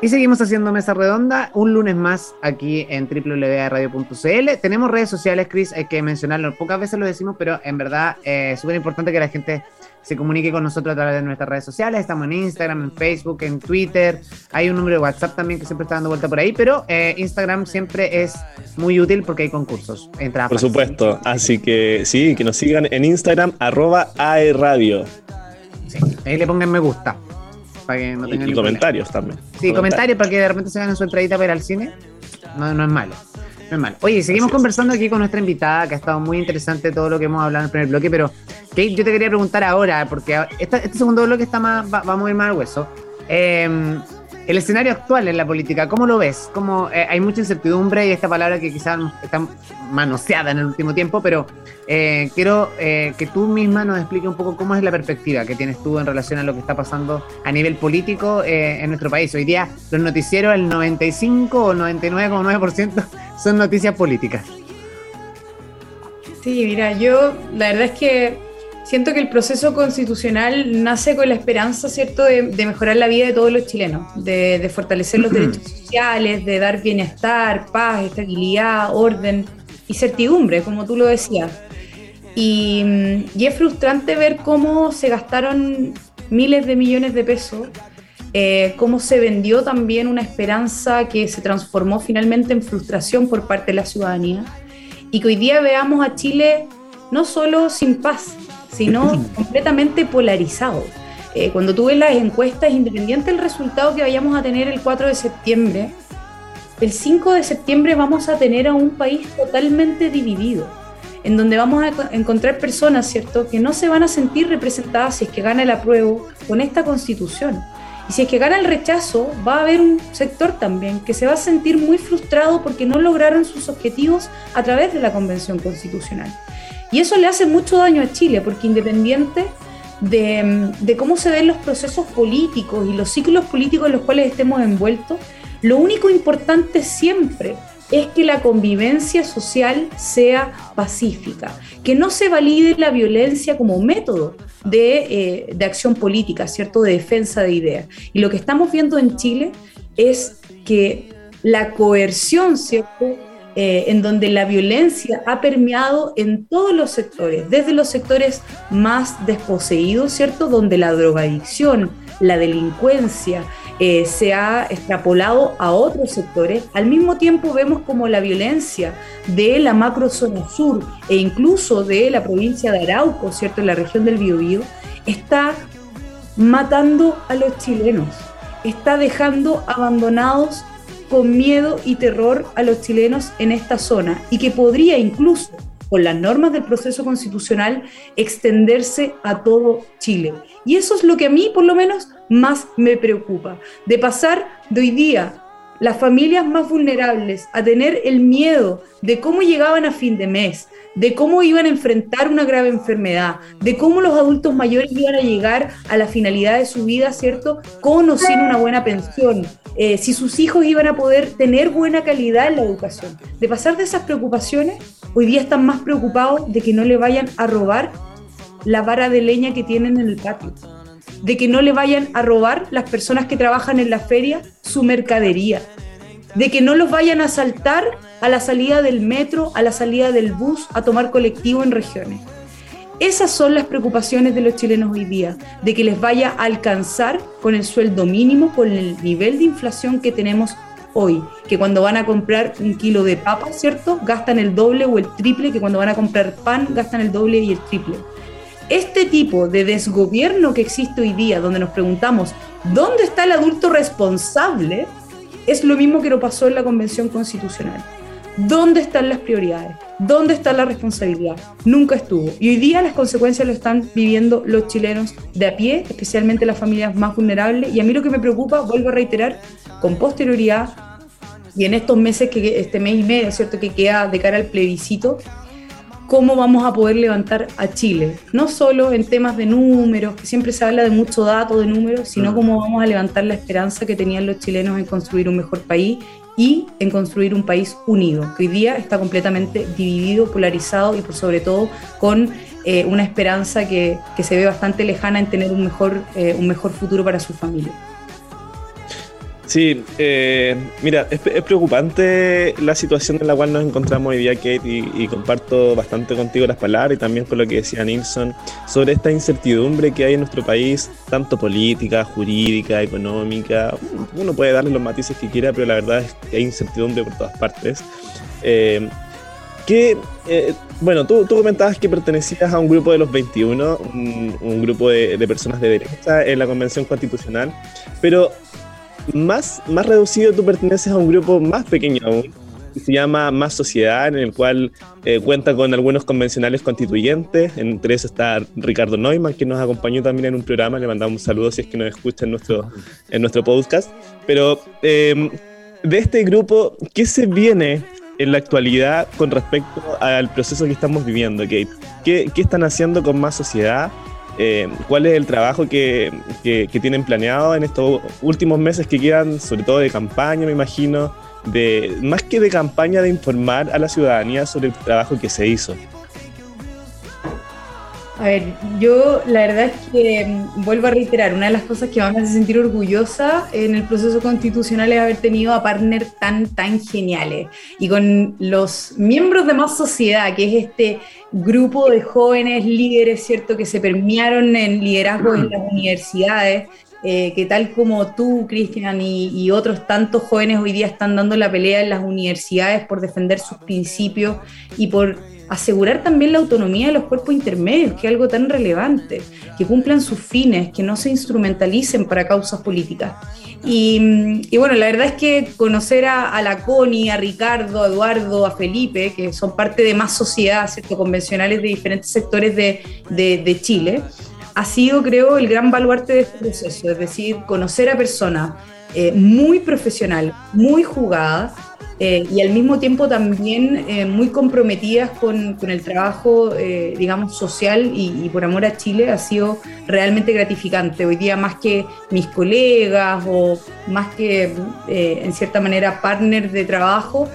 Y seguimos haciendo mesa redonda un lunes más aquí en www.radio.cl. Tenemos redes sociales, Chris, hay que mencionarlo. Pocas veces lo decimos, pero en verdad eh, es súper importante que la gente se comunique con nosotros a través de nuestras redes sociales. Estamos en Instagram, en Facebook, en Twitter. Hay un número de WhatsApp también que siempre está dando vuelta por ahí, pero eh, Instagram siempre es muy útil porque hay concursos. Entra por supuesto, así que sí, que nos sigan en Instagram, arroba aeradio. Sí, ahí le pongan me gusta para que no tengan y, comentarios también. Sí, comentarios para que de repente se ganen su entradita para ir al cine. No, no es malo. No es malo. Oye, seguimos conversando aquí con nuestra invitada, que ha estado muy interesante todo lo que hemos hablado en el primer bloque, pero Kate, yo te quería preguntar ahora, porque este segundo bloque está más, va, vamos a ir más al hueso. Eh, el escenario actual en la política, ¿cómo lo ves? ¿Cómo, eh, hay mucha incertidumbre y esta palabra que quizás está manoseada en el último tiempo, pero eh, quiero eh, que tú misma nos expliques un poco cómo es la perspectiva que tienes tú en relación a lo que está pasando a nivel político en nuestro país. Hoy día los noticieros, el 95 o 99,9% son noticias políticas. Sí, mira, yo la verdad es que siento que el proceso constitucional nace con la esperanza, ¿cierto?, de, mejorar la vida de todos los chilenos, de, fortalecer los derechos sociales, de dar bienestar, paz, estabilidad, orden y certidumbre, como tú lo decías. Y, es frustrante ver cómo se gastaron miles de millones de pesos, eh, cómo se vendió también una esperanza que se transformó finalmente en frustración por parte de la ciudadanía, y que hoy día veamos a Chile no solo sin paz, sino completamente polarizado. Eh, cuando tú ves las encuestas, independiente del resultado que vayamos a tener el 4 de septiembre, el 5 de septiembre vamos a tener a un país totalmente dividido, en donde vamos a encontrar personas, ¿cierto?, que no se van a sentir representadas si es que gana el apruebo con esta constitución. Y si es que gana el rechazo, va a haber un sector también que se va a sentir muy frustrado porque no lograron sus objetivos a través de la Convención Constitucional. Y eso le hace mucho daño a Chile, porque independiente de, cómo se ven los procesos políticos y los ciclos políticos en los cuales estemos envueltos, lo único importante siempre es que la convivencia social sea pacífica, que no se valide la violencia como método de, eh, de, acción política, ¿cierto? De defensa de ideas. Y lo que estamos viendo en Chile es que la coerción, ¿cierto? Eh, en donde la violencia ha permeado en todos los sectores, desde los sectores más desposeídos, ¿cierto? Donde la drogadicción, la delincuencia eh, se ha extrapolado a otros sectores. Al mismo tiempo vemos como la violencia de la macrozona sur e incluso de la provincia de Arauco, ¿cierto? En la región del Biobío, está matando a los chilenos, está dejando abandonados con miedo y terror a los chilenos en esta zona y que podría incluso, con las normas del proceso constitucional, extenderse a todo Chile. Y eso es lo que a mí, por lo menos, más me preocupa, de pasar de hoy día las familias más vulnerables a tener el miedo de cómo llegaban a fin de mes, de cómo iban a enfrentar una grave enfermedad, de cómo los adultos mayores iban a llegar a la finalidad de su vida, ¿cierto? Con o sin una buena pensión, eh, si sus hijos iban a poder tener buena calidad en la educación. De pasar de esas preocupaciones, hoy día están más preocupados de que no le vayan a robar la vara de leña que tienen en el patio, de que no le vayan a robar las personas que trabajan en la feria su mercadería, de que no los vayan a asaltar a la salida del metro, a la salida del bus, a tomar colectivo en regiones. Esas son las preocupaciones de los chilenos hoy día, de que les vaya a alcanzar con el sueldo mínimo, con el nivel de inflación que tenemos hoy, que cuando van a comprar un kilo de papa, ¿cierto? Gastan el doble o el triple, que cuando van a comprar pan gastan el doble y el triple. Este tipo de desgobierno que existe hoy día, donde nos preguntamos, ¿dónde está el adulto responsable? Es lo mismo que lo pasó en la Convención Constitucional. ¿Dónde están las prioridades? ¿Dónde está la responsabilidad? Nunca estuvo. Y hoy día las consecuencias lo están viviendo los chilenos de a pie, especialmente las familias más vulnerables. Y a mí lo que me preocupa, vuelvo a reiterar, con posterioridad y en estos meses, que este mes y medio, ¿cierto?, que queda de cara al plebiscito, cómo vamos a poder levantar a Chile. No solo en temas de números, que siempre se habla de mucho dato de números, sino cómo vamos a levantar la esperanza que tenían los chilenos en construir un mejor país y en construir un país unido, que hoy día está completamente dividido, polarizado y por sobre todo con eh, una esperanza que, se ve bastante lejana en tener un mejor, eh, un mejor futuro para su familia. Sí, eh, mira, es, preocupante la situación en la cual nos encontramos hoy día, Kate, y, comparto bastante contigo las palabras y también con lo que decía Nilsson sobre esta incertidumbre que hay en nuestro país, tanto política, jurídica, económica. Uno puede darle los matices que quiera, pero la verdad es que hay incertidumbre por todas partes. Eh, que, eh, bueno, tú, tú, comentabas que pertenecías a un grupo de los 21, un, grupo de, de personas de derecha en la Convención Constitucional, pero más, más reducido, tú perteneces a un grupo más pequeño aún, que se llama Más Sociedad, en el cual eh, cuenta con algunos convencionales constituyentes. Entre eso está Ricardo Neumann, que nos acompañó también en un programa. Le mandamos un saludo si es que nos escucha en nuestro, en nuestro podcast. Pero em, de este grupo, ¿qué se viene en la actualidad con respecto al proceso que estamos viviendo, Kate? ¿Qué, qué están haciendo con Más Sociedad? Eh, cuál es el trabajo que, tienen planeado en estos últimos meses que quedan, sobre todo de campaña, me imagino, de más que de campaña, de informar a la ciudadanía sobre el trabajo que se hizo. A ver, yo la verdad es que mm, vuelvo a reiterar, una de las cosas que me hace sentir orgullosa en el proceso constitucional es haber tenido a partners tan, tan geniales. Y con los miembros de Más Sociedad, que es este grupo de jóvenes líderes, ¿cierto?, que se permearon en liderazgo en las universidades, eh, que tal como tú, Cristian, y, otros tantos jóvenes hoy día están dando la pelea en las universidades por defender sus principios y por asegurar también la autonomía de los cuerpos intermedios, que es algo tan relevante, que cumplan sus fines, que no se instrumentalicen para causas políticas. Y, bueno, la verdad es que conocer a, la Connie, a Ricardo, a Eduardo, a Felipe, que son parte de más sociedades ¿cierto? convencionales de diferentes sectores de, de, Chile, ha sido, creo, el gran baluarte de este proceso, es decir, conocer a personas eh, muy profesionales, muy jugadas, eh, y al mismo tiempo también eh, muy comprometidas con, con el trabajo, eh, digamos, social y, por amor a Chile, ha sido realmente gratificante. Hoy día más que mis colegas o más que, en cierta manera, partners de trabajo,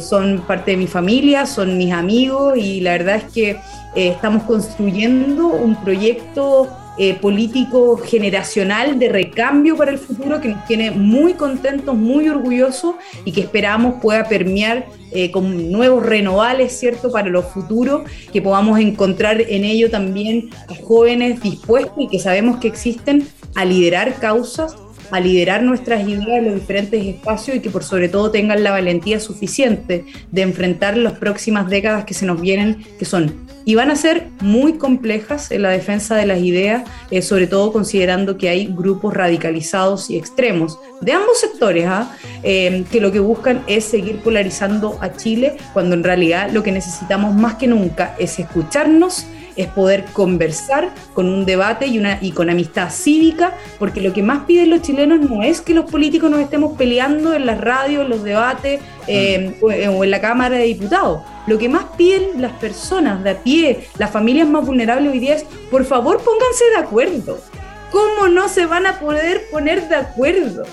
son parte de mi familia, son mis amigos y la verdad es que estamos construyendo un proyecto eh, político generacional de recambio para el futuro que nos tiene muy contentos, muy orgullosos y que esperamos pueda permear eh, con nuevos renovales, ¿cierto?, para los futuros, que podamos encontrar en ello también jóvenes dispuestos y que sabemos que existen a liderar causas a liderar nuestras ideas en los diferentes espacios y que por sobre todo tengan la valentía suficiente de enfrentar las próximas décadas que se nos vienen, que son y van a ser muy complejas en la defensa de las ideas, eh, sobre todo considerando que hay grupos radicalizados y extremos de ambos sectores, ¿ah? eh, que lo que buscan es seguir polarizando a Chile, cuando en realidad lo que necesitamos más que nunca es escucharnos es poder conversar con un debate y, una, y con amistad cívica, porque lo que más piden los chilenos no es que los políticos nos estemos peleando en las radios, en los debates eh, o, en la Cámara de Diputados. Lo que más piden las personas de a pie, las familias más vulnerables hoy día es, por favor, pónganse de acuerdo. ¿Cómo no se van a poder poner de acuerdo?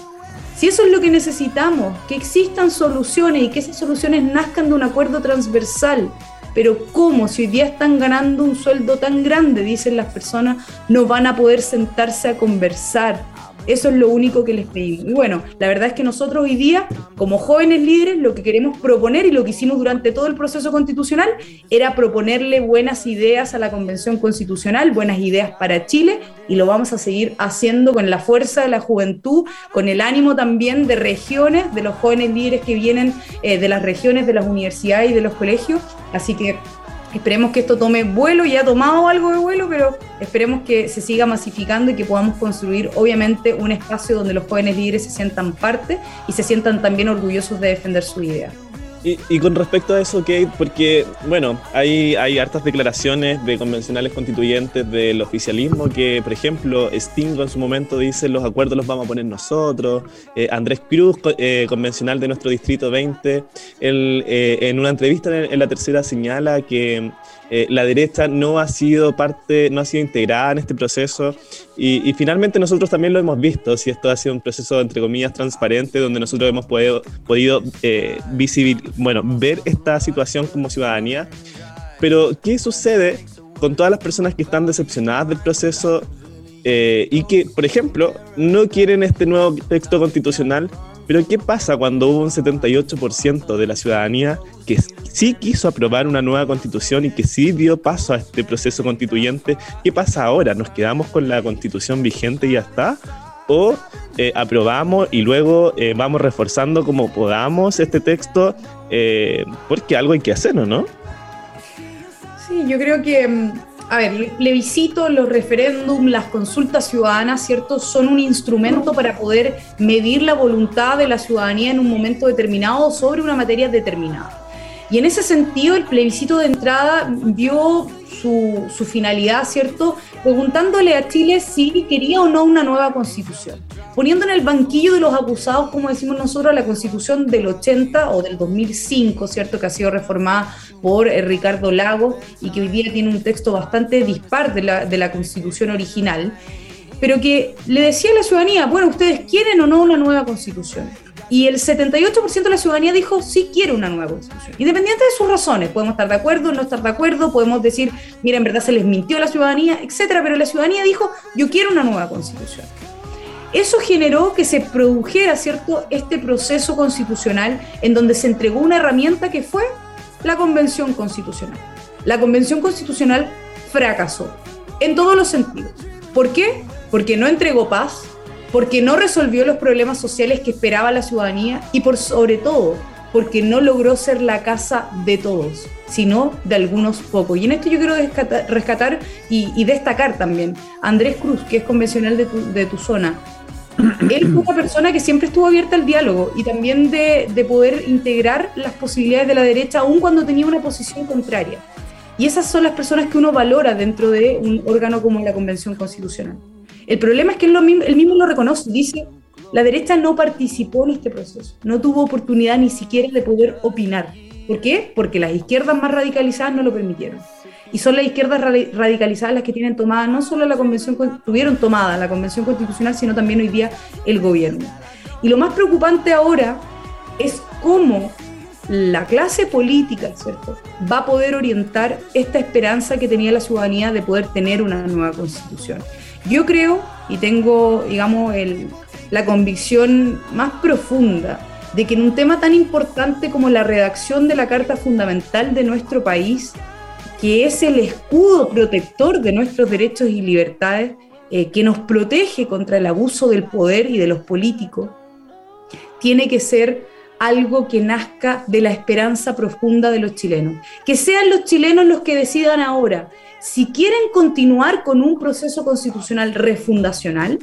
Si eso es lo que necesitamos, que existan soluciones y que esas soluciones nazcan de un acuerdo transversal, pero ¿cómo? Si hoy día están ganando un sueldo tan grande, dicen las personas, no van a poder sentarse a conversar. Eso es lo único que les pedimos. Y bueno, la verdad es que nosotros hoy día, como jóvenes líderes, lo que queremos proponer y lo que hicimos durante todo el proceso constitucional era proponerle buenas ideas a la Convención Constitucional, buenas ideas para Chile, y lo vamos a seguir haciendo con la fuerza de la juventud, con el ánimo también de regiones, de los jóvenes líderes que vienen eh, de las regiones, de las universidades y de los colegios. Así que Esperemos que esto tome vuelo, ya ha tomado algo de vuelo, pero esperemos que se siga masificando y que podamos construir, obviamente, un espacio donde los jóvenes líderes se sientan parte y se sientan también orgullosos de defender su idea. Y, con respecto a eso, Kate, porque, bueno, hay, hay hartas declaraciones de convencionales constituyentes del oficialismo que, por ejemplo, Stingo en su momento dice los acuerdos los vamos a poner nosotros. Eh, Andrés Cruz, eh, convencional de nuestro distrito 20, él, eh, en una entrevista en, la tercera señala que la derecha no ha sido parte, no ha sido integrada en este proceso y, finalmente nosotros también lo hemos visto, si esto ha sido un proceso, entre comillas, transparente, donde nosotros hemos podido, podido bueno, ver esta situación como ciudadanía. Pero, ¿qué sucede con todas las personas que están decepcionadas del proceso eh, y que, por ejemplo, no quieren este nuevo texto constitucional, pero ¿qué pasa cuando hubo un 78% de la ciudadanía que sí quiso aprobar una nueva constitución y que sí dio paso a este proceso constituyente? ¿Qué pasa ahora? ¿Nos quedamos con la constitución vigente y ya está? ¿O eh, aprobamos y luego eh, vamos reforzando como podamos este texto? Eh, porque algo hay que hacerlo, ¿no? Sí, yo creo que mm, a ver, plebiscito, los referéndums, las consultas ciudadanas, ¿cierto? Son un instrumento para poder medir la voluntad de la ciudadanía en un momento determinado sobre una materia determinada. Y en ese sentido, el plebiscito de entrada vio su, finalidad, ¿cierto? Preguntándole a Chile si quería o no una nueva constitución poniendo en el banquillo de los acusados, como decimos nosotros, la constitución del 80 o del 2005, ¿cierto? Que ha sido reformada por eh, Ricardo Lago y que hoy día tiene un texto bastante dispar de la, de la constitución original, pero que le decía a la ciudadanía, bueno, ¿ustedes quieren o no una nueva constitución? Y el 78% de la ciudadanía dijo sí quiere una nueva constitución, independiente de sus razones. Podemos estar de acuerdo, no estar de acuerdo, podemos decir, mira, en verdad se les mintió a la ciudadanía, etcétera, pero la ciudadanía dijo yo quiero una nueva constitución. Eso generó que se produjera, ¿cierto?, este proceso constitucional en donde se entregó una herramienta que fue la Convención Constitucional. La Convención Constitucional fracasó en todos los sentidos. ¿Por qué? Porque no entregó paz, porque no resolvió los problemas sociales que esperaba la ciudadanía y por sobre todo porque no logró ser la casa de todos, sino de algunos pocos. Y en esto yo quiero rescatar, y, destacar también Andrés Cruz, que es convencional de de tu zona, él fue una persona que siempre estuvo abierta al diálogo y también de, poder integrar las posibilidades de la derecha, aun cuando tenía una posición contraria. Y esas son las personas que uno valora dentro de un órgano como la Convención Constitucional. El problema es que él, él mismo lo reconoce, dice, la derecha no participó en este proceso, no tuvo oportunidad ni siquiera de poder opinar. ¿Por qué? Porque las izquierdas más radicalizadas no lo permitieron y son las izquierdas radicalizadas las que tienen tomada no solo la convención, tuvieron tomada la convención constitucional, sino también hoy día el gobierno. Y lo más preocupante ahora es cómo la clase política, ¿cierto?, va a poder orientar esta esperanza que tenía la ciudadanía de poder tener una nueva constitución. Yo creo y tengo, digamos, la convicción más profunda de que en un tema tan importante como la redacción de la Carta Fundamental de nuestro país, que es el escudo protector de nuestros derechos y libertades, eh, que nos protege contra el abuso del poder y de los políticos, tiene que ser algo que nazca de la esperanza profunda de los chilenos. Que sean los chilenos los que decidan ahora si quieren continuar con un proceso constitucional refundacional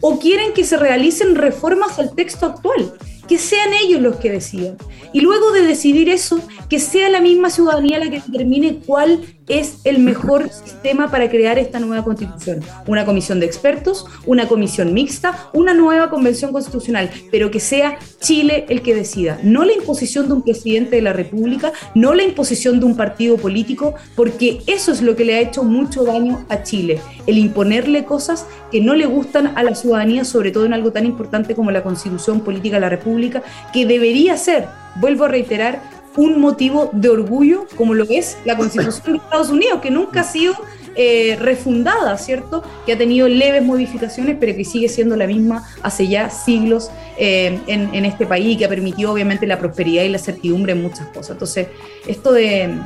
o quieren que se realicen reformas al texto actual que sean ellos los que decidan. Y luego de decidir eso, que sea la misma ciudadanía la que determine cuál es el mejor sistema para crear esta nueva constitución. Una comisión de expertos, una comisión mixta, una nueva convención constitucional, pero que sea Chile el que decida, no la imposición de un presidente de la República, no la imposición de un partido político, porque eso es lo que le ha hecho mucho daño a Chile, el imponerle cosas que no le gustan a la ciudadanía, sobre todo en algo tan importante como la constitución política de la República, que debería ser, vuelvo a reiterar, un motivo de orgullo como lo es la Constitución de Estados Unidos, que nunca ha sido eh, refundada, ¿cierto? Que ha tenido leves modificaciones, pero que sigue siendo la misma hace ya siglos eh, en, este país y que ha permitido obviamente la prosperidad y la certidumbre en muchas cosas. Entonces, esto de,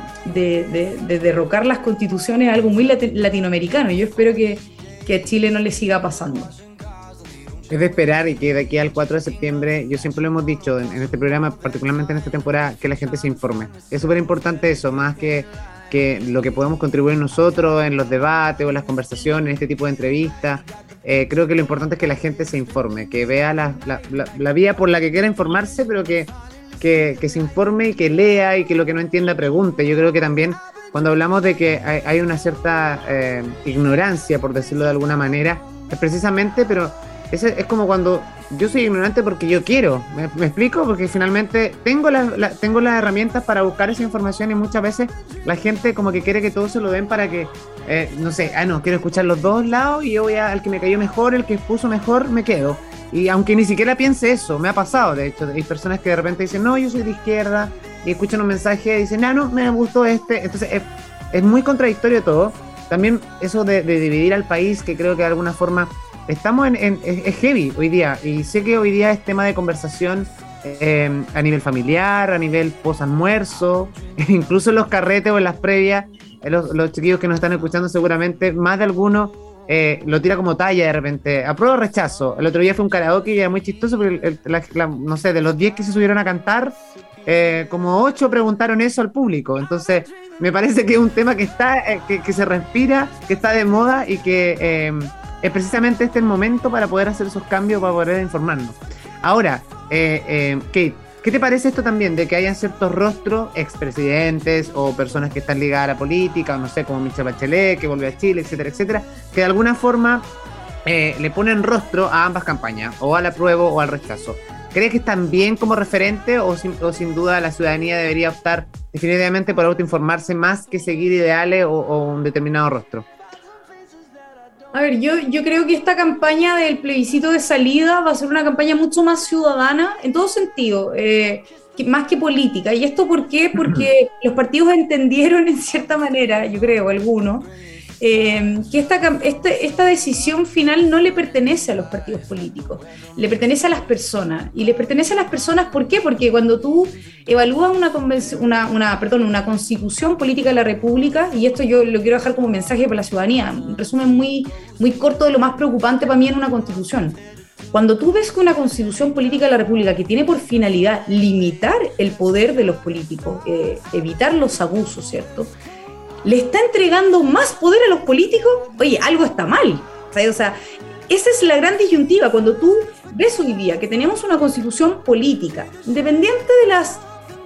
derrocar las constituciones es algo muy latinoamericano y yo espero que, que a Chile no le siga pasando es de esperar y que de aquí al 4 de septiembre, yo siempre lo hemos dicho en, este programa, particularmente en esta temporada, que la gente se informe. Es súper importante eso, más que, que lo que podemos contribuir nosotros en los debates o en las conversaciones, en este tipo de entrevistas. Eh, creo que lo importante es que la gente se informe, que vea la, la, vía por la que quiera informarse, pero que, que, se informe y que lea y que lo que no entienda pregunte. Yo creo que también cuando hablamos de que hay, hay una cierta eh, ignorancia, por decirlo de alguna manera, es precisamente, pero es, es como cuando yo soy ignorante porque yo quiero. ¿Me, explico? Porque finalmente tengo, la, tengo las herramientas para buscar esa información y muchas veces la gente como que quiere que todo se lo den para que, eh, no sé, ah, no, quiero escuchar los dos lados y yo voy al que me cayó mejor, el que puso mejor, me quedo. Y aunque ni siquiera piense eso, me ha pasado, de hecho, hay personas que de repente dicen, no, yo soy de izquierda, y escuchan un mensaje y dicen, ah, no, me gustó este. Entonces, es muy contradictorio todo. También eso de, dividir al país, que creo que de alguna forma estamos en, es, heavy hoy día. Y sé que hoy día es tema de conversación eh, a nivel familiar, a nivel post-almuerzo, incluso en los carretes o en las previas. Eh, los, los chiquillos que nos están escuchando seguramente, más de alguno eh, lo tira como talla de repente. Apruebo o rechazo. El otro día fue un karaoke y era muy chistoso porque, no sé, de los 10 que se subieron a cantar, eh, como 8 preguntaron eso al público. Entonces, me parece que es un tema que está, eh, que, se respira, que está de moda y que es precisamente este el momento para poder hacer esos cambios, para poder informarnos. Ahora, Kate, ¿Qué te parece esto también de que hayan ciertos rostros, expresidentes o personas que están ligadas a la política, o no sé, como Michelle Bachelet, que volvió a Chile, etcétera, etcétera, que de alguna forma eh, le ponen rostro a ambas campañas, o al apruebo o al rechazo? ¿Crees que están bien como referente o sin duda la ciudadanía debería optar definitivamente por autoinformarse más que seguir ideales o un determinado rostro? A ver, yo, yo creo que esta campaña del plebiscito de salida va a ser una campaña mucho más ciudadana en todo sentido, eh, más que política. ¿Y esto por qué? Porque los partidos entendieron en cierta manera, yo creo, algunos, eh, que esta, este, esta, decisión final no le pertenece a los partidos políticos, le pertenece a las personas. Y le pertenece a las personas, ¿por qué? Porque cuando tú evalúas una, una, una, perdón, una constitución política de la República, y esto yo lo quiero dejar como mensaje para la ciudadanía, un resumen muy, muy corto de lo más preocupante para mí en una constitución. Cuando tú ves que una constitución política de la República que tiene por finalidad limitar el poder de los políticos, eh, evitar los abusos, ¿cierto? Le está entregando más poder a los políticos, oye, algo está mal. O sea, esa es la gran disyuntiva. Cuando tú ves hoy día que tenemos una constitución política, independiente de los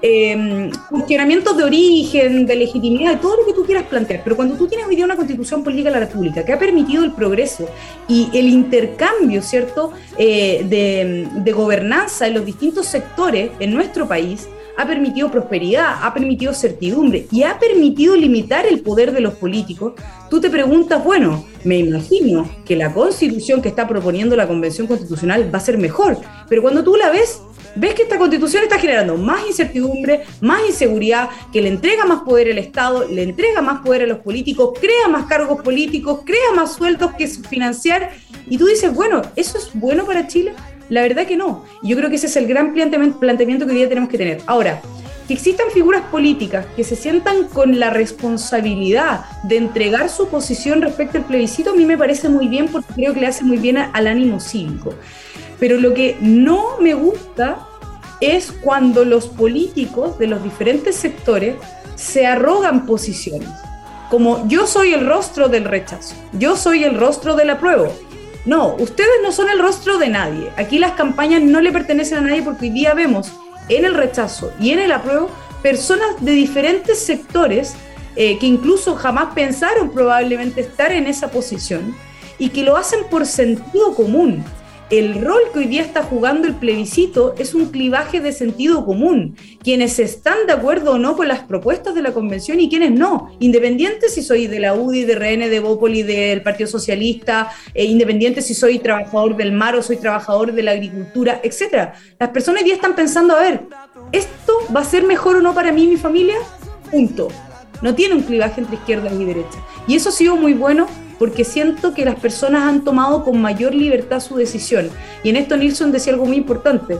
em, funcionamientos de origen, de legitimidad, de todo lo que tú quieras plantear, pero cuando tú tienes hoy día una constitución política de la República que ha permitido el progreso y el intercambio, ¿cierto?, eh, de, de gobernanza en los distintos sectores en nuestro país, ha permitido prosperidad, ha permitido certidumbre y ha permitido limitar el poder de los políticos, tú te preguntas, bueno, me imagino que la constitución que está proponiendo la Convención Constitucional va a ser mejor, pero cuando tú la ves, ves que esta constitución está generando más incertidumbre, más inseguridad, que le entrega más poder al Estado, le entrega más poder a los políticos, crea más cargos políticos, crea más sueldos que financiar, y tú dices, bueno, ¿eso es bueno para Chile? La verdad que no. Yo creo que ese es el gran planteamiento que hoy día tenemos que tener. Ahora, que existan figuras políticas que se sientan con la responsabilidad de entregar su posición respecto al plebiscito, a mí me parece muy bien porque creo que le hace muy bien al ánimo cívico. Pero lo que no me gusta es cuando los políticos de los diferentes sectores se arrogan posiciones. Como yo soy el rostro del rechazo, yo soy el rostro del apruebo, no, ustedes no son el rostro de nadie. Aquí las campañas no le pertenecen a nadie porque hoy día vemos en el rechazo y en el apruebo personas de diferentes sectores eh, que incluso jamás pensaron probablemente estar en esa posición y que lo hacen por sentido común el rol que hoy día está jugando el plebiscito es un clivaje de sentido común. Quienes están de acuerdo o no con las propuestas de la convención y quienes no. Independiente si soy de la UDI, de RN, de Bópoli, del Partido Socialista, eh, independiente si soy trabajador del mar o soy trabajador de la agricultura, etc. Las personas hoy día están pensando, a ver, ¿esto va a ser mejor o no para mí y mi familia? Punto. No tiene un clivaje entre izquierda y derecha. Y eso ha sido muy bueno porque siento que las personas han tomado con mayor libertad su decisión. Y en esto Nilsson decía algo muy importante.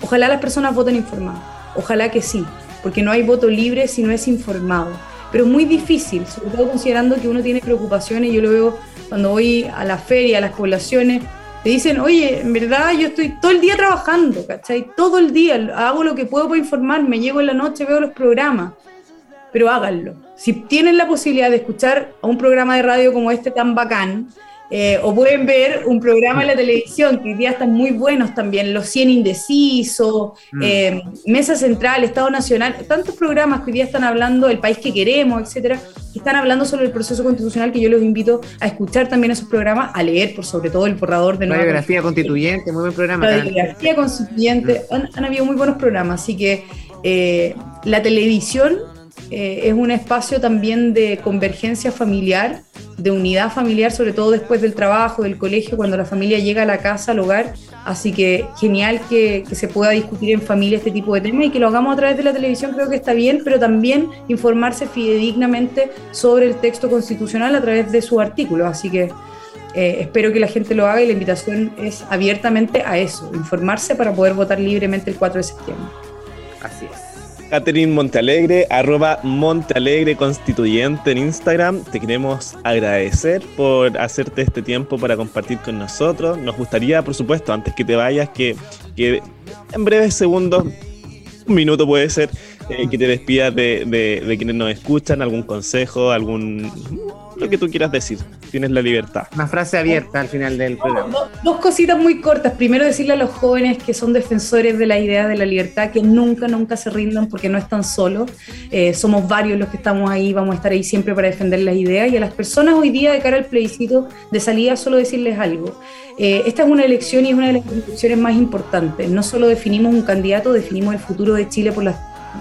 Ojalá las personas voten informadas. Ojalá que sí, porque no hay voto libre si no es informado. Pero es muy difícil, sobre todo considerando que uno tiene preocupaciones. Yo lo veo cuando voy a la feria, a las poblaciones, te dicen, oye, en verdad yo estoy todo el día trabajando, ¿cachai? Todo el día, hago lo que puedo para informarme, llego en la noche, veo los programas pero háganlo. Si tienen la posibilidad de escuchar a un programa de radio como este tan bacán, eh, o pueden ver un programa en la televisión que hoy día están muy buenos también, Los 100 Indecisos, mm. eh, Mesa Central, Estado Nacional, tantos programas que hoy día están hablando del país que queremos, etcétera, que están hablando sobre el proceso constitucional que yo los invito a escuchar también esos programas, a leer, por sobre todo el borrador de nueva. Biografía Constituyente, muy buen programa. La biografía Constituyente, mm. han, habido muy buenos programas, así que eh, la televisión eh, es un espacio también de convergencia familiar, de unidad familiar, sobre todo después del trabajo, del colegio, cuando la familia llega a la casa, al hogar, Así que genial que, se pueda discutir en familia este tipo de temas y que lo hagamos a través de la televisión, creo que está bien, pero también informarse fidedignamente sobre el texto constitucional a través de su artículo. Así que eh, espero que la gente lo haga y la invitación es abiertamente a eso, informarse para poder votar libremente el 4 de septiembre. Así es. Catherine Montealegre, arroba Montealegre Constituyente en Instagram. Te queremos agradecer por hacerte este tiempo para compartir con nosotros. Nos gustaría, por supuesto, antes que te vayas, que, en breves segundos, un minuto puede ser, eh, que te despidas de, de quienes nos escuchan, algún consejo, algún lo que tú quieras decir. Tienes la libertad. Una frase abierta al final del programa. dos, cositas muy cortas. Primero decirle a los jóvenes que son defensores de la idea de la libertad que nunca, nunca se rindan porque no están solos. Eh, somos varios los que estamos ahí, vamos a estar ahí siempre para defender las ideas. Y a las personas hoy día de cara al plebiscito de salida solo decirles algo. Eh, esta es una elección y es una de las elecciones más importantes. No solo definimos un candidato, definimos el futuro de Chile por las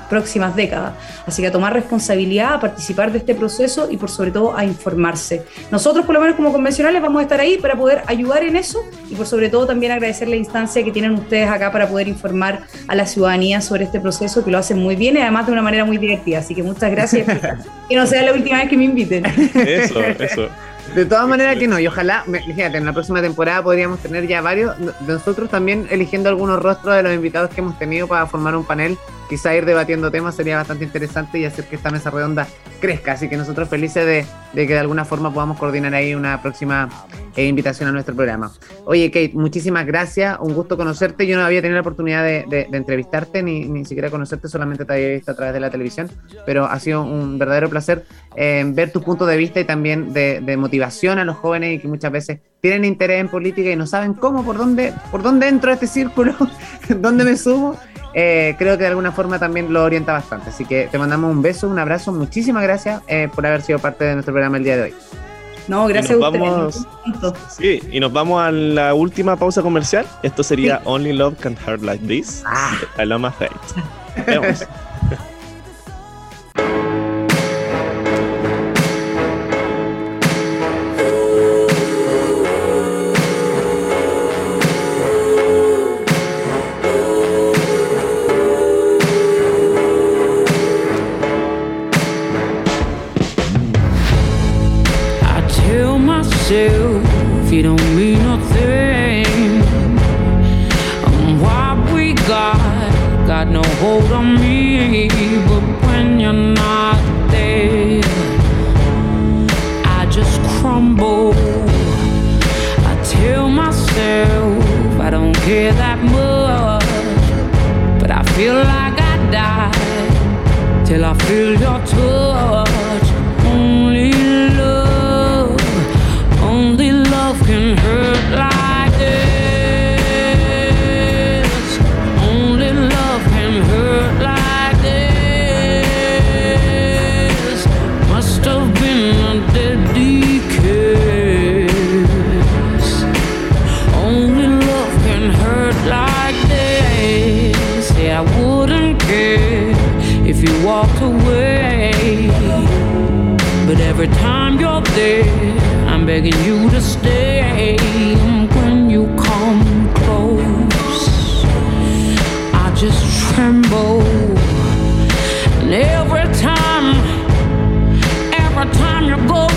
próximas décadas. Así que a tomar responsabilidad, a participar de este proceso y por sobre todo a informarse. Nosotros, por lo menos como convencionales, vamos a estar ahí para poder ayudar en eso y por sobre todo también agradecer la instancia que tienen ustedes acá para poder informar a la ciudadanía sobre este proceso, que lo hacen muy bien y además de una manera muy divertida. Así que muchas gracias. que no sea la última vez que me inviten. Eso, eso. De todas maneras que no, y ojalá, fíjate, en la próxima temporada podríamos tener ya varios, de nosotros también eligiendo algunos rostros de los invitados que hemos tenido para formar un panel quizá ir debatiendo temas sería bastante interesante y hacer que esta mesa redonda crezca. Así que nosotros felices de, que de alguna forma podamos coordinar ahí una próxima eh, invitación a nuestro programa. Oye, Kate, muchísimas gracias. Un gusto conocerte. Yo no había tenido la oportunidad de, entrevistarte ni, ni, siquiera conocerte, solamente te había visto a través de la televisión, pero ha sido un verdadero placer eh, ver tu punto de vista y también de, de, motivación a los jóvenes y que muchas veces tienen interés en política y no saben cómo, por dónde, por dónde entro a este círculo, dónde me subo. Eh, creo que de alguna forma también lo orienta bastante. Así que te mandamos un beso, un abrazo, muchísimas gracias eh, por haber sido parte de nuestro programa el día de hoy. No, gracias a ustedes. Sí, y nos vamos a la última pausa comercial. Esto sería Only Love Can Hurt Like This. Ah. Paloma Hate. Vemos. you you're.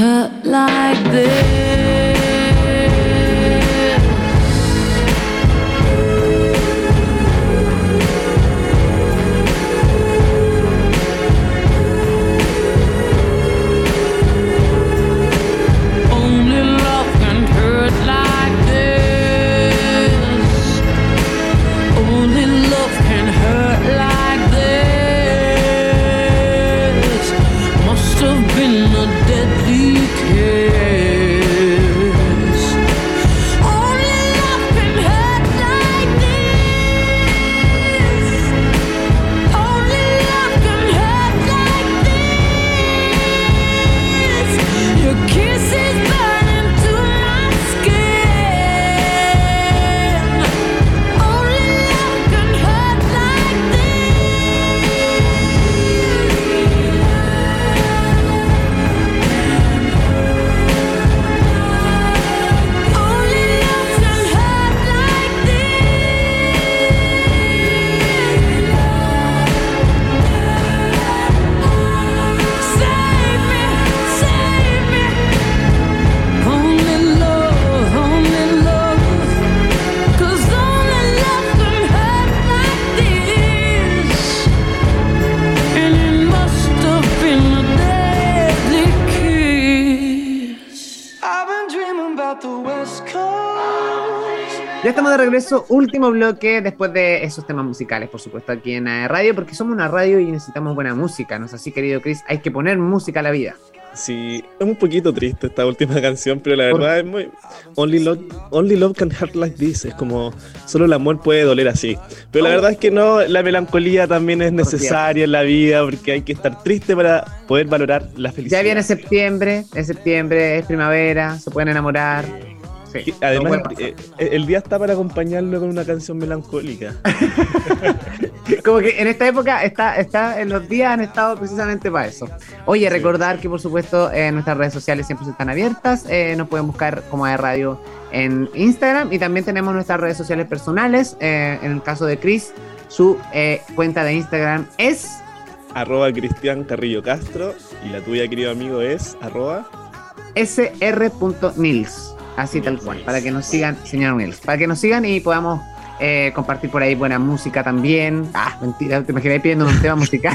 Hurt like this. Regreso, último bloque después de esos temas musicales, por supuesto, aquí en la Radio, porque somos una radio y necesitamos buena música, ¿no es así, querido Chris? Hay que poner música a la vida. Sí, es un poquito triste esta última canción, pero la verdad es muy. Only love, only love can hurt like this. Es como. Solo el amor puede doler así. Pero la oh. verdad es que no, la melancolía también es necesaria en la vida porque hay que estar triste para poder valorar la felicidad. Ya viene septiembre, es septiembre, es primavera, se pueden enamorar Además, eh, el, día está para acompañarlo con una canción melancólica. Como que en esta época está, está, en los días han estado precisamente para eso. Oye, recordar que por supuesto eh, nuestras redes sociales siempre están abiertas. Eh, nos pueden buscar como de radio en Instagram y también tenemos nuestras redes sociales personales. en el caso de Chris, su cuenta de Instagram es arroba Cristian Carrillo Castro y la tuya querido amigo es arroba sr.nils. Así tal cual, para que nos sigan, señor Nils, para que nos sigan y podamos eh, compartir por ahí buena música también. Ah, mentira, te imaginé pidiendo un tema musical.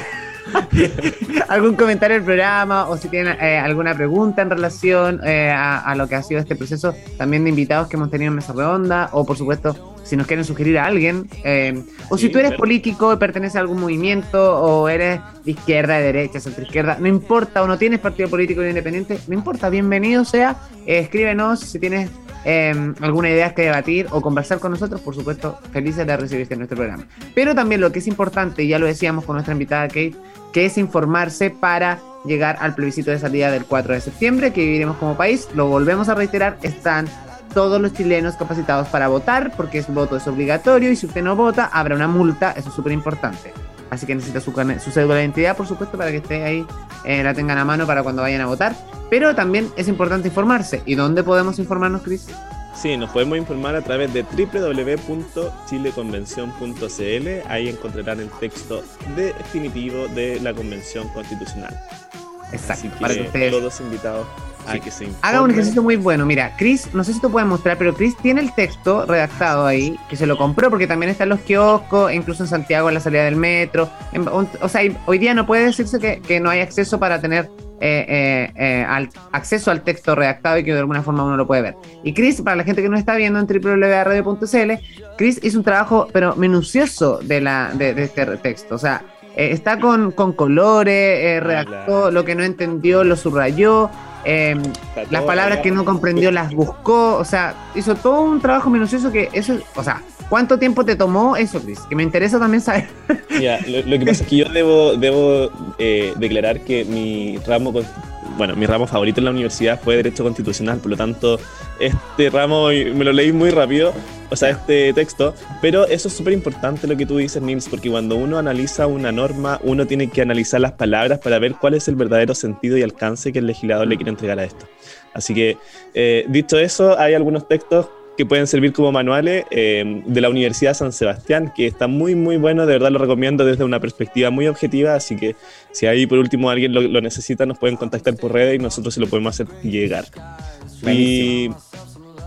algún comentario del programa o si tienen eh, alguna pregunta en relación eh, a, lo que ha sido este proceso, también de invitados que hemos tenido en mesa redonda o por supuesto si nos quieren sugerir a alguien o si tú eres político perteneces a algún movimiento o eres de izquierda, de derecha, centro izquierda, no importa o no tienes partido político independiente, no importa, bienvenido sea, escríbenos si tienes Em, alguna idea que debatir o conversar con nosotros, por supuesto, felices de recibirte en nuestro programa. Pero también lo que es importante, y ya lo decíamos con nuestra invitada Kate, que es informarse para llegar al plebiscito de salida del 4 de septiembre, que viviremos como país. Lo volvemos a reiterar, están todos los chilenos capacitados para votar, porque su voto es obligatorio y si usted no vota, habrá una multa, eso es súper importante. Así que necesita su, su cédula de identidad, por supuesto, para que esté ahí, eh, la tengan a mano para cuando vayan a votar. Pero también es importante informarse. ¿Y dónde podemos informarnos, Cris? Sí, nos podemos informar a través de www.chileconvención.cl. Ahí encontrarán el texto definitivo de la Convención Constitucional. Exacto. para que ustedes... todos invitados Haga un ejercicio muy bueno. Mira, Chris, no sé si tú puedes mostrar, pero Chris tiene el texto redactado ahí, que se lo compró porque también está en los kioscos, incluso en Santiago en la salida del metro. o sea, hoy día no puede decirse que, no hay acceso para tener eh, eh, eh, al, acceso al texto redactado y que de alguna forma uno lo puede ver. Y Chris, para la gente que no está viendo en www.radio.cl, Chris hizo un trabajo, pero minucioso de, la, de, este texto. O sea, está con, con colores, ah, redactó lo que no entendió, lo subrayó. Em, las palabras que no comprendió las buscó, o sea, hizo todo un trabajo minucioso que eso, o sea, ¿cuánto tiempo te tomó eso, Chris? Que me interesa también saber. Ya, lo, que pasa es que yo debo, debo eh, declarar que mi ramo bueno, mi ramo favorito en la universidad fue Derecho Constitucional, por lo tanto, este ramo me lo leí muy rápido, o sea, este texto, pero eso es súper importante lo que tú dices, Nils, porque cuando uno analiza una norma, uno tiene que analizar las palabras para ver cuál es el verdadero sentido y alcance que el legislador le quiere entregar a esto. Así que, eh, dicho eso, hay algunos textos que pueden servir como manuales eh, de la Universidad San Sebastián, que está muy, muy bueno, de verdad lo recomiendo desde una perspectiva muy objetiva, así que si ahí por último alguien lo, necesita, nos pueden contactar por redes y nosotros se lo podemos hacer llegar. Y,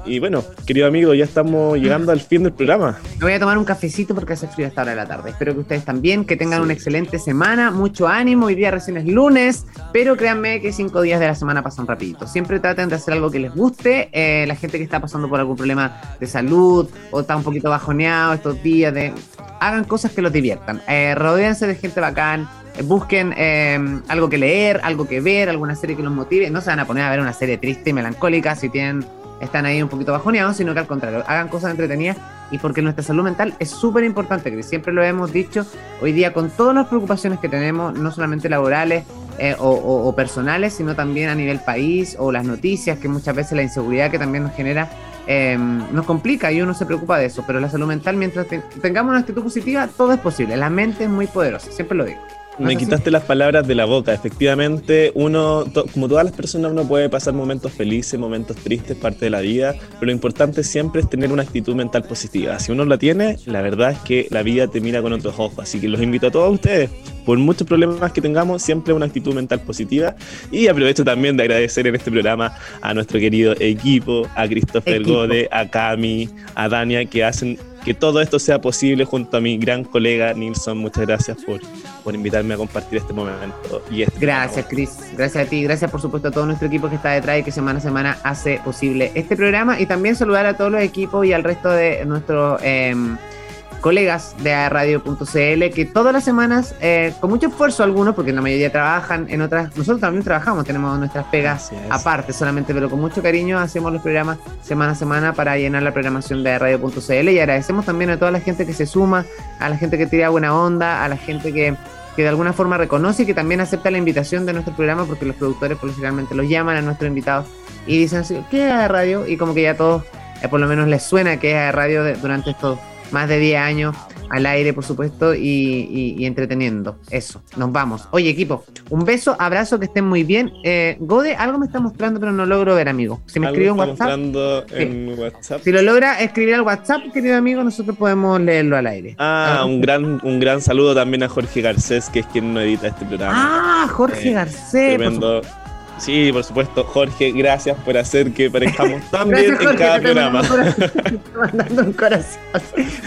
y bueno, querido amigo, ya estamos llegando al fin del programa. Me voy a tomar un cafecito porque hace frío esta hora de la tarde. Espero que ustedes también, que tengan una excelente semana, mucho ánimo. Hoy día recién es lunes, pero créanme que cinco días de la semana pasan rapidito. Siempre traten de hacer algo que les guste. Eh, la gente que está pasando por algún problema de salud o está un poquito bajoneado estos días, de... hagan cosas que los diviertan. Eh, rodéense de gente bacán. eh, Busquen eh, algo que leer, algo que ver, alguna serie que los motive. No se van a poner a ver una serie triste y melancólica si tienen están ahí un poquito bajoneados, sino que al contrario, hagan cosas entretenidas y porque nuestra salud mental es súper importante, que siempre lo hemos dicho, hoy día con todas las preocupaciones que tenemos, no solamente laborales eh, o, personales, sino también a nivel país o las noticias, que muchas veces la inseguridad que también nos genera eh, nos complica y uno se preocupa de eso, pero la salud mental, mientras te- tengamos una actitud positiva, todo es posible, la mente es muy poderosa, siempre lo digo. ¿No Me quitaste las palabras de la boca. Efectivamente, uno, to- como todas las personas, uno puede pasar momentos felices, momentos tristes, parte de la vida, pero lo importante siempre es tener una actitud mental positiva. Si uno la tiene, la verdad es que la vida te mira con otros ojos. Así que los invito a todos ustedes, por muchos problemas que tengamos, siempre una actitud mental positiva. Y aprovecho también de agradecer en este programa a nuestro querido equipo, a Christopher. Gode, a Cami, a Dania, que hacen que todo esto sea posible junto a mi gran colega Nilsson. Muchas gracias por, por invitarme a compartir este momento. Y este Gracias, Chris. Gracias a ti. Gracias, por supuesto, a todo nuestro equipo que está detrás y que semana a semana hace posible este programa. Y también saludar a todos los equipos y al resto de nuestros eh, colegas de radio.cl que todas las semanas, eh, con mucho esfuerzo algunos, porque la mayoría trabajan en otras, nosotros también trabajamos, tenemos nuestras pegas aparte solamente, pero con mucho cariño hacemos los programas semana a semana para llenar la programación de radio.cl y agradecemos también a toda la gente que se suma, a la gente que tira buena onda, a la gente que que de alguna forma reconoce y que también acepta la invitación de nuestro programa porque los productores por lo generalmente los llaman a nuestros invitados y dicen ¿qué es radio? Y como que ya todos eh, por lo menos les suena que es radio de- durante estos más de 10 años al aire, por supuesto, y, y- y entreteniendo. Eso, nos vamos. Oye, equipo, un beso, abrazo, que estén muy bien. Eh, Gode, algo me está mostrando, pero no logro ver, amigo. Si me escribe un WhatsApp, mostrando en WhatsApp. si lo logra escribir al WhatsApp, querido amigo, nosotros podemos leerlo al aire. Ah, un gran, un gran saludo también a Jorge Garcés, que es quien no edita este programa. Ah, Jorge Eh, Garcés. por Tremendo. Sí, por supuesto, Jorge, gracias por hacer que parezcamos tan bien en Jorge, cada programa. mandando un corazón.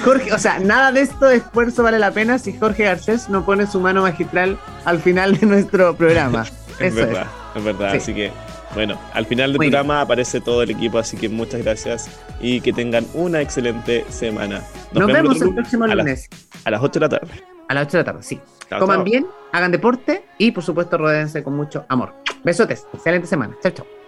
Jorge, o sea, nada de esto de esfuerzo vale la pena si Jorge Garcés no pone su mano magistral al final de nuestro programa. Es Eso verdad, es verdad. Sí. Así que, bueno, al final del Muy bien. programa aparece todo el equipo, así que muchas gracias y que tengan una excelente semana. Nos, vemos el próximo a las- lunes A las 8 de la tarde. A las 8 de la tarde, sí. Chao, Coman chao. bien, hagan deporte y por supuesto rodéense con mucho amor. Besotes, excelente semana. Chao, chao.